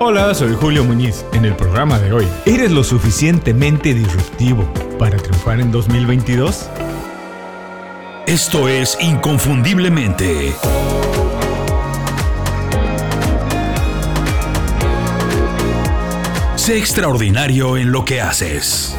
Hola, soy Julio Muñiz. En el programa de hoy, ¿eres lo suficientemente disruptivo para triunfar en 2022? Esto es Inconfundiblemente. Sé extraordinario en lo que haces.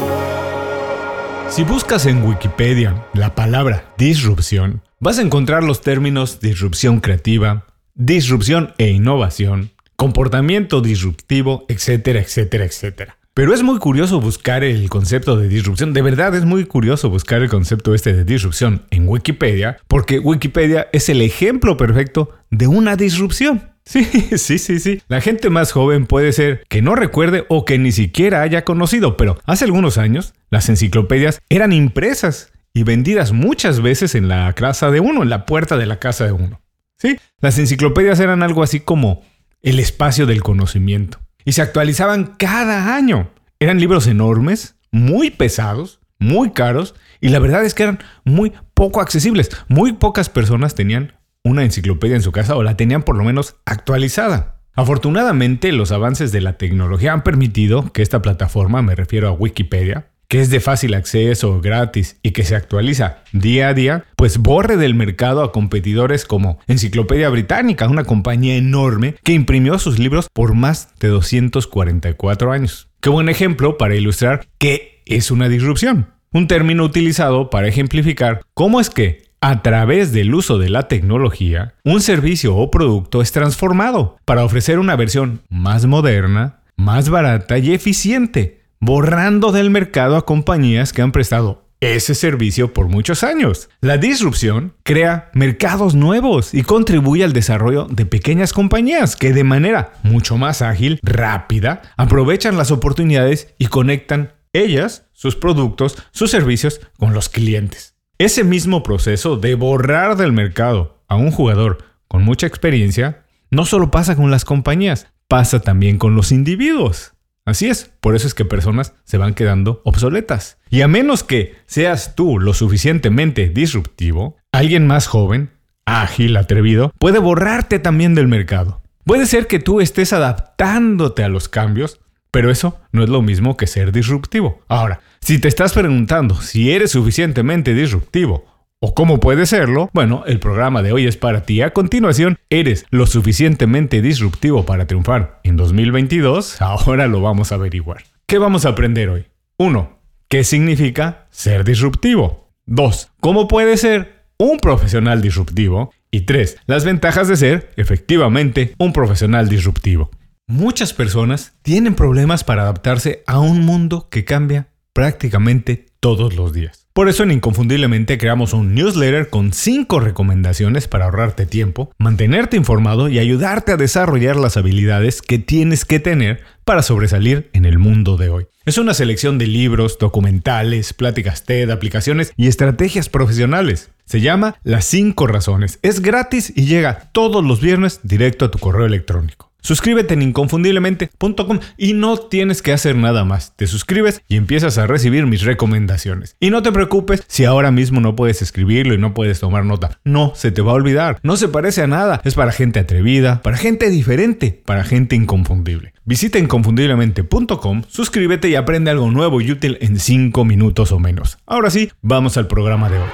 Si buscas en Wikipedia la palabra disrupción, vas a encontrar los términos disrupción creativa, disrupción e innovación, comportamiento disruptivo, etcétera, etcétera, etcétera. Pero es muy curioso buscar el concepto de disrupción. De verdad es muy curioso buscar el concepto este de disrupción en Wikipedia, porque Wikipedia es el ejemplo perfecto de una disrupción. Sí, sí, sí, sí. La gente más joven puede ser que no recuerde o que ni siquiera haya conocido, pero hace algunos años las enciclopedias eran impresas y vendidas muchas veces en la casa de uno, en la puerta de la casa de uno. Sí, las enciclopedias eran algo así como el espacio del conocimiento y se actualizaban cada año. Eran libros enormes, muy pesados, muy caros y la verdad es que eran muy poco accesibles. Muy pocas personas tenían una enciclopedia en su casa o la tenían por lo menos actualizada. Afortunadamente, los avances de la tecnología han permitido que esta plataforma, me refiero a Wikipedia, que es de fácil acceso, gratis y que se actualiza día a día, pues borre del mercado a competidores como Enciclopedia Británica, una compañía enorme que imprimió sus libros por más de 244 años. Qué buen ejemplo para ilustrar qué es una disrupción. Un término utilizado para ejemplificar cómo es que a través del uso de la tecnología, un servicio o producto es transformado para ofrecer una versión más moderna, más barata y eficiente, borrando del mercado a compañías que han prestado ese servicio por muchos años. La disrupción crea mercados nuevos y contribuye al desarrollo de pequeñas compañías que de manera mucho más ágil, rápida, aprovechan las oportunidades y conectan ellas, sus productos, sus servicios con los clientes. Ese mismo proceso de borrar del mercado a un jugador con mucha experiencia no solo pasa con las compañías, pasa también con los individuos. Así es, por eso es que personas se van quedando obsoletas. Y a menos que seas tú lo suficientemente disruptivo, alguien más joven, ágil, atrevido, puede borrarte también del mercado. Puede ser que tú estés adaptándote a los cambios, pero eso no es lo mismo que ser disruptivo. Ahora, si te estás preguntando si eres suficientemente disruptivo o cómo puede serlo, bueno, el programa de hoy es para ti. A continuación, ¿eres lo suficientemente disruptivo para triunfar en 2022? Ahora lo vamos a averiguar. ¿Qué vamos a aprender hoy? 1. ¿Qué significa ser disruptivo? 2. ¿Cómo puede ser un profesional disruptivo? Y 3. Las ventajas de ser, efectivamente, un profesional disruptivo. Muchas personas tienen problemas para adaptarse a un mundo que cambia prácticamente todos los días. Por eso en Inconfundiblemente creamos un newsletter con 5 recomendaciones para ahorrarte tiempo, mantenerte informado y ayudarte a desarrollar las habilidades que tienes que tener para sobresalir en el mundo de hoy. Es una selección de libros, documentales, pláticas TED, aplicaciones y estrategias profesionales. Se llama Las 5 razones. Es gratis y llega todos los viernes directo a tu correo electrónico. Suscríbete en inconfundiblemente.com y no tienes que hacer nada más. Te suscribes y empiezas a recibir mis recomendaciones. Y no te preocupes si ahora mismo no puedes escribirlo y no puedes tomar nota. No, se te va a olvidar. No se parece a nada. Es para gente atrevida, para gente diferente, para gente inconfundible. Visita inconfundiblemente.com, suscríbete y aprende algo nuevo y útil en 5 minutos o menos. Ahora sí, vamos al programa de hoy.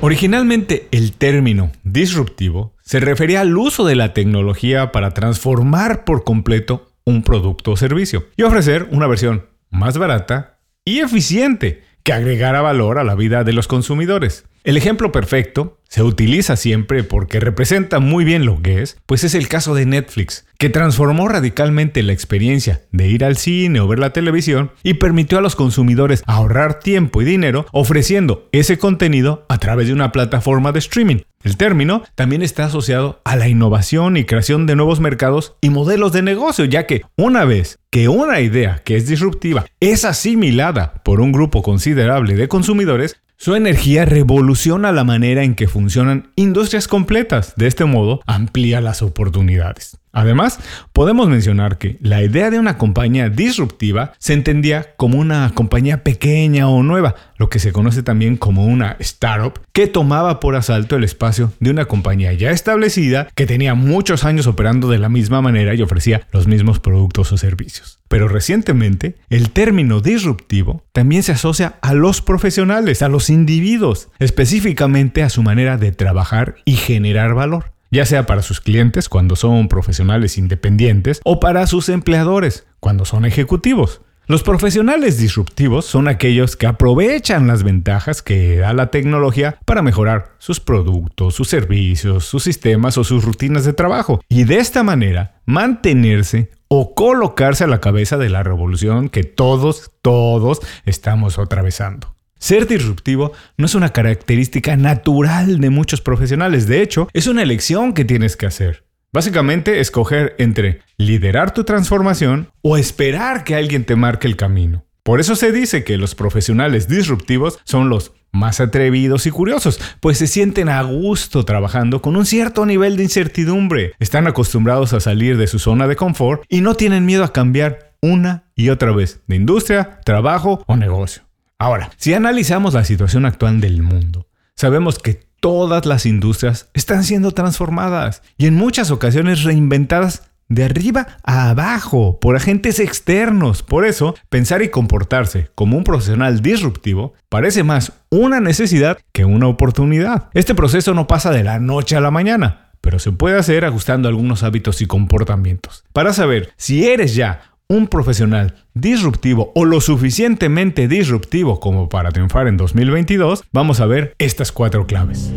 Originalmente el término disruptivo se refería al uso de la tecnología para transformar por completo un producto o servicio y ofrecer una versión más barata y eficiente que agregara valor a la vida de los consumidores. El ejemplo perfecto se utiliza siempre porque representa muy bien lo que es, pues es el caso de Netflix, que transformó radicalmente la experiencia de ir al cine o ver la televisión y permitió a los consumidores ahorrar tiempo y dinero ofreciendo ese contenido a través de una plataforma de streaming. El término también está asociado a la innovación y creación de nuevos mercados y modelos de negocio, ya que una vez que una idea que es disruptiva es asimilada por un grupo considerable de consumidores, su energía revoluciona la manera en que funcionan industrias completas. De este modo, amplía las oportunidades. Además, podemos mencionar que la idea de una compañía disruptiva se entendía como una compañía pequeña o nueva, lo que se conoce también como una startup, que tomaba por asalto el espacio de una compañía ya establecida que tenía muchos años operando de la misma manera y ofrecía los mismos productos o servicios. Pero recientemente, el término disruptivo también se asocia a los profesionales, a los individuos, específicamente a su manera de trabajar y generar valor ya sea para sus clientes cuando son profesionales independientes o para sus empleadores cuando son ejecutivos. Los profesionales disruptivos son aquellos que aprovechan las ventajas que da la tecnología para mejorar sus productos, sus servicios, sus sistemas o sus rutinas de trabajo y de esta manera mantenerse o colocarse a la cabeza de la revolución que todos, todos estamos atravesando. Ser disruptivo no es una característica natural de muchos profesionales, de hecho, es una elección que tienes que hacer. Básicamente, escoger entre liderar tu transformación o esperar que alguien te marque el camino. Por eso se dice que los profesionales disruptivos son los más atrevidos y curiosos, pues se sienten a gusto trabajando con un cierto nivel de incertidumbre, están acostumbrados a salir de su zona de confort y no tienen miedo a cambiar una y otra vez de industria, trabajo o negocio. Ahora, si analizamos la situación actual del mundo, sabemos que todas las industrias están siendo transformadas y en muchas ocasiones reinventadas de arriba a abajo por agentes externos. Por eso, pensar y comportarse como un profesional disruptivo parece más una necesidad que una oportunidad. Este proceso no pasa de la noche a la mañana, pero se puede hacer ajustando algunos hábitos y comportamientos. Para saber si eres ya un profesional disruptivo o lo suficientemente disruptivo como para triunfar en 2022, vamos a ver estas cuatro claves.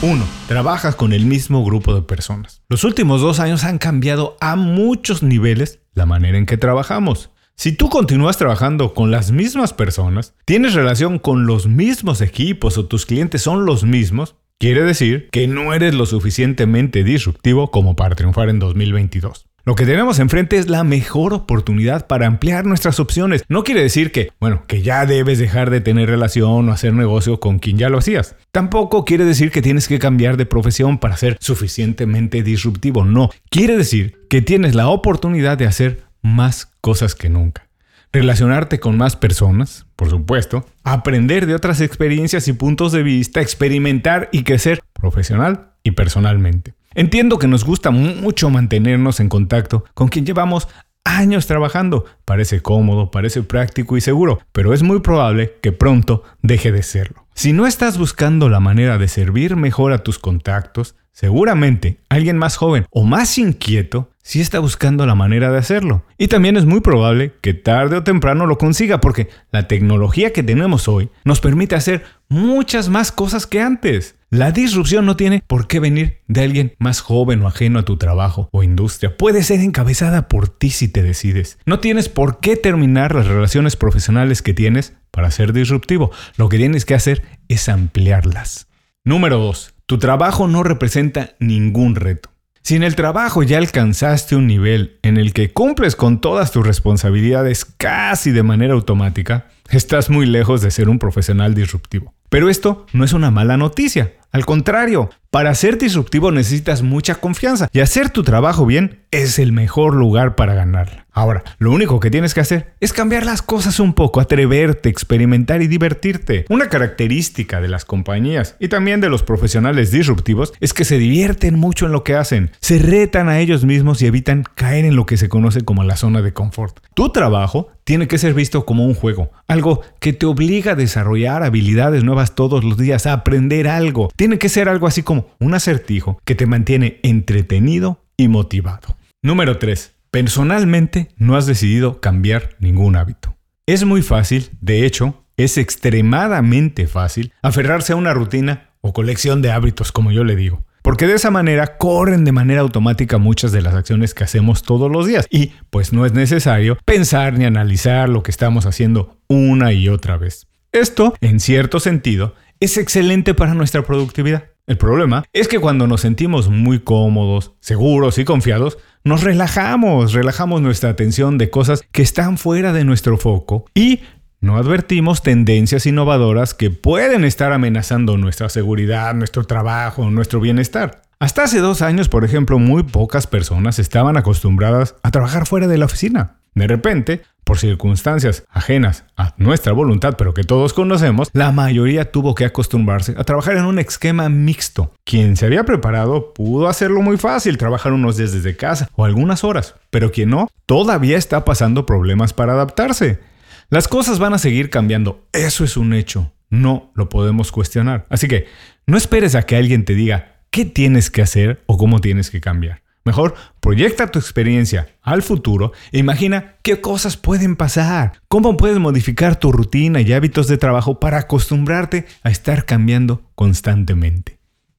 1. Trabajas con el mismo grupo de personas. Los últimos dos años han cambiado a muchos niveles la manera en que trabajamos. Si tú continúas trabajando con las mismas personas, tienes relación con los mismos equipos o tus clientes son los mismos, quiere decir que no eres lo suficientemente disruptivo como para triunfar en 2022. Lo que tenemos enfrente es la mejor oportunidad para ampliar nuestras opciones. No quiere decir que, bueno, que ya debes dejar de tener relación o hacer negocio con quien ya lo hacías. Tampoco quiere decir que tienes que cambiar de profesión para ser suficientemente disruptivo. No, quiere decir que tienes la oportunidad de hacer más cosas que nunca. Relacionarte con más personas, por supuesto, aprender de otras experiencias y puntos de vista, experimentar y crecer profesional y personalmente. Entiendo que nos gusta mucho mantenernos en contacto con quien llevamos años trabajando. Parece cómodo, parece práctico y seguro, pero es muy probable que pronto deje de serlo. Si no estás buscando la manera de servir mejor a tus contactos, seguramente alguien más joven o más inquieto sí está buscando la manera de hacerlo. Y también es muy probable que tarde o temprano lo consiga porque la tecnología que tenemos hoy nos permite hacer muchas más cosas que antes. La disrupción no tiene por qué venir de alguien más joven o ajeno a tu trabajo o industria. Puede ser encabezada por ti si te decides. No tienes por qué terminar las relaciones profesionales que tienes para ser disruptivo. Lo que tienes que hacer es ampliarlas. Número 2. Tu trabajo no representa ningún reto. Si en el trabajo ya alcanzaste un nivel en el que cumples con todas tus responsabilidades casi de manera automática, estás muy lejos de ser un profesional disruptivo. Pero esto no es una mala noticia. Al contrario, para ser disruptivo necesitas mucha confianza y hacer tu trabajo bien es el mejor lugar para ganarla. Ahora, lo único que tienes que hacer es cambiar las cosas un poco, atreverte, experimentar y divertirte. Una característica de las compañías y también de los profesionales disruptivos es que se divierten mucho en lo que hacen, se retan a ellos mismos y evitan caer en lo que se conoce como la zona de confort. Tu trabajo tiene que ser visto como un juego, algo que te obliga a desarrollar habilidades nuevas todos los días, a aprender algo. Tiene que ser algo así como un acertijo que te mantiene entretenido y motivado. Número 3. Personalmente no has decidido cambiar ningún hábito. Es muy fácil, de hecho, es extremadamente fácil aferrarse a una rutina o colección de hábitos, como yo le digo. Porque de esa manera corren de manera automática muchas de las acciones que hacemos todos los días y pues no es necesario pensar ni analizar lo que estamos haciendo una y otra vez. Esto, en cierto sentido, es excelente para nuestra productividad. El problema es que cuando nos sentimos muy cómodos, seguros y confiados, nos relajamos, relajamos nuestra atención de cosas que están fuera de nuestro foco y no advertimos tendencias innovadoras que pueden estar amenazando nuestra seguridad, nuestro trabajo, nuestro bienestar. Hasta hace dos años, por ejemplo, muy pocas personas estaban acostumbradas a trabajar fuera de la oficina. De repente, por circunstancias ajenas a nuestra voluntad, pero que todos conocemos, la mayoría tuvo que acostumbrarse a trabajar en un esquema mixto. Quien se había preparado pudo hacerlo muy fácil, trabajar unos días desde casa o algunas horas, pero quien no, todavía está pasando problemas para adaptarse. Las cosas van a seguir cambiando, eso es un hecho, no lo podemos cuestionar. Así que no esperes a que alguien te diga qué tienes que hacer o cómo tienes que cambiar. Mejor, proyecta tu experiencia al futuro e imagina qué cosas pueden pasar, cómo puedes modificar tu rutina y hábitos de trabajo para acostumbrarte a estar cambiando constantemente.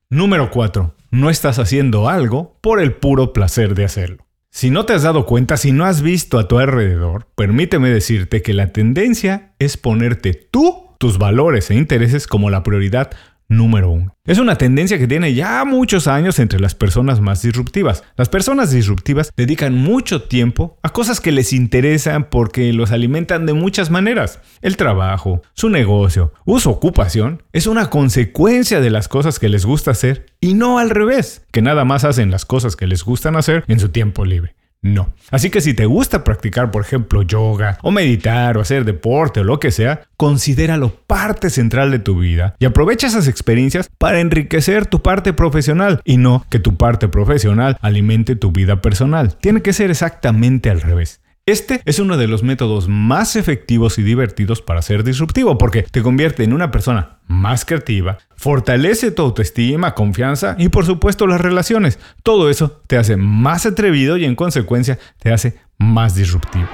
Número 4. No estás haciendo algo por el puro placer de hacerlo. Si no te has dado cuenta, si no has visto a tu alrededor, permíteme decirte que la tendencia es ponerte tú, tus valores e intereses como la prioridad número uno. Es una tendencia que tiene ya muchos años entre las personas más disruptivas. Las personas disruptivas dedican mucho tiempo a cosas que les interesan porque los alimentan de muchas maneras. El trabajo, su negocio o su ocupación es una consecuencia de las cosas que les gusta hacer y no al revés, que nada más hacen las cosas que les gustan hacer en su tiempo libre. No. Así que si te gusta practicar, por ejemplo, yoga, o meditar, o hacer deporte, o lo que sea, considéralo parte central de tu vida y aprovecha esas experiencias para enriquecer tu parte profesional y no que tu parte profesional alimente tu vida personal. Tiene que ser exactamente al revés. Este es uno de los métodos más efectivos y divertidos para ser disruptivo porque te convierte en una persona más creativa, fortalece tu autoestima, confianza y por supuesto las relaciones. Todo eso te hace más atrevido y en consecuencia te hace más disruptivo.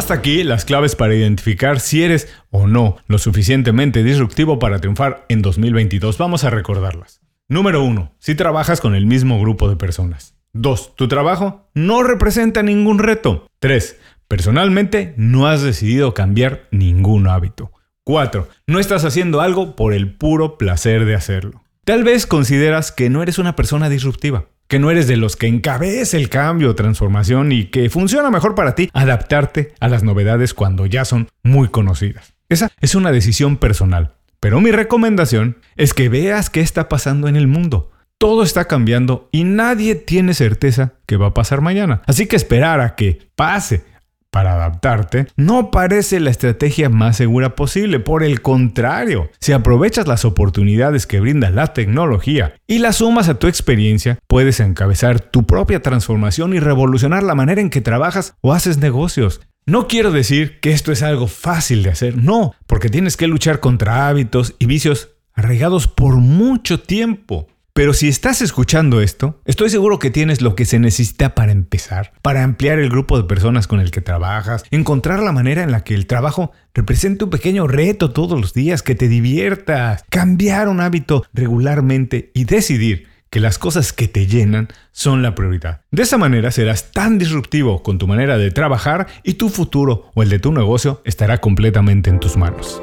Hasta aquí las claves para identificar si eres o no lo suficientemente disruptivo para triunfar en 2022. Vamos a recordarlas. Número 1. Si trabajas con el mismo grupo de personas. 2. Tu trabajo no representa ningún reto. 3. Personalmente no has decidido cambiar ningún hábito. 4. No estás haciendo algo por el puro placer de hacerlo. Tal vez consideras que no eres una persona disruptiva, que no eres de los que encabeza el cambio o transformación y que funciona mejor para ti adaptarte a las novedades cuando ya son muy conocidas. Esa es una decisión personal, pero mi recomendación es que veas qué está pasando en el mundo todo está cambiando y nadie tiene certeza que va a pasar mañana. Así que esperar a que pase para adaptarte no parece la estrategia más segura posible. Por el contrario, si aprovechas las oportunidades que brinda la tecnología y las sumas a tu experiencia, puedes encabezar tu propia transformación y revolucionar la manera en que trabajas o haces negocios. No quiero decir que esto es algo fácil de hacer, no, porque tienes que luchar contra hábitos y vicios arraigados por mucho tiempo. Pero si estás escuchando esto, estoy seguro que tienes lo que se necesita para empezar, para ampliar el grupo de personas con el que trabajas, encontrar la manera en la que el trabajo represente un pequeño reto todos los días, que te diviertas, cambiar un hábito regularmente y decidir que las cosas que te llenan son la prioridad. De esa manera serás tan disruptivo con tu manera de trabajar y tu futuro o el de tu negocio estará completamente en tus manos.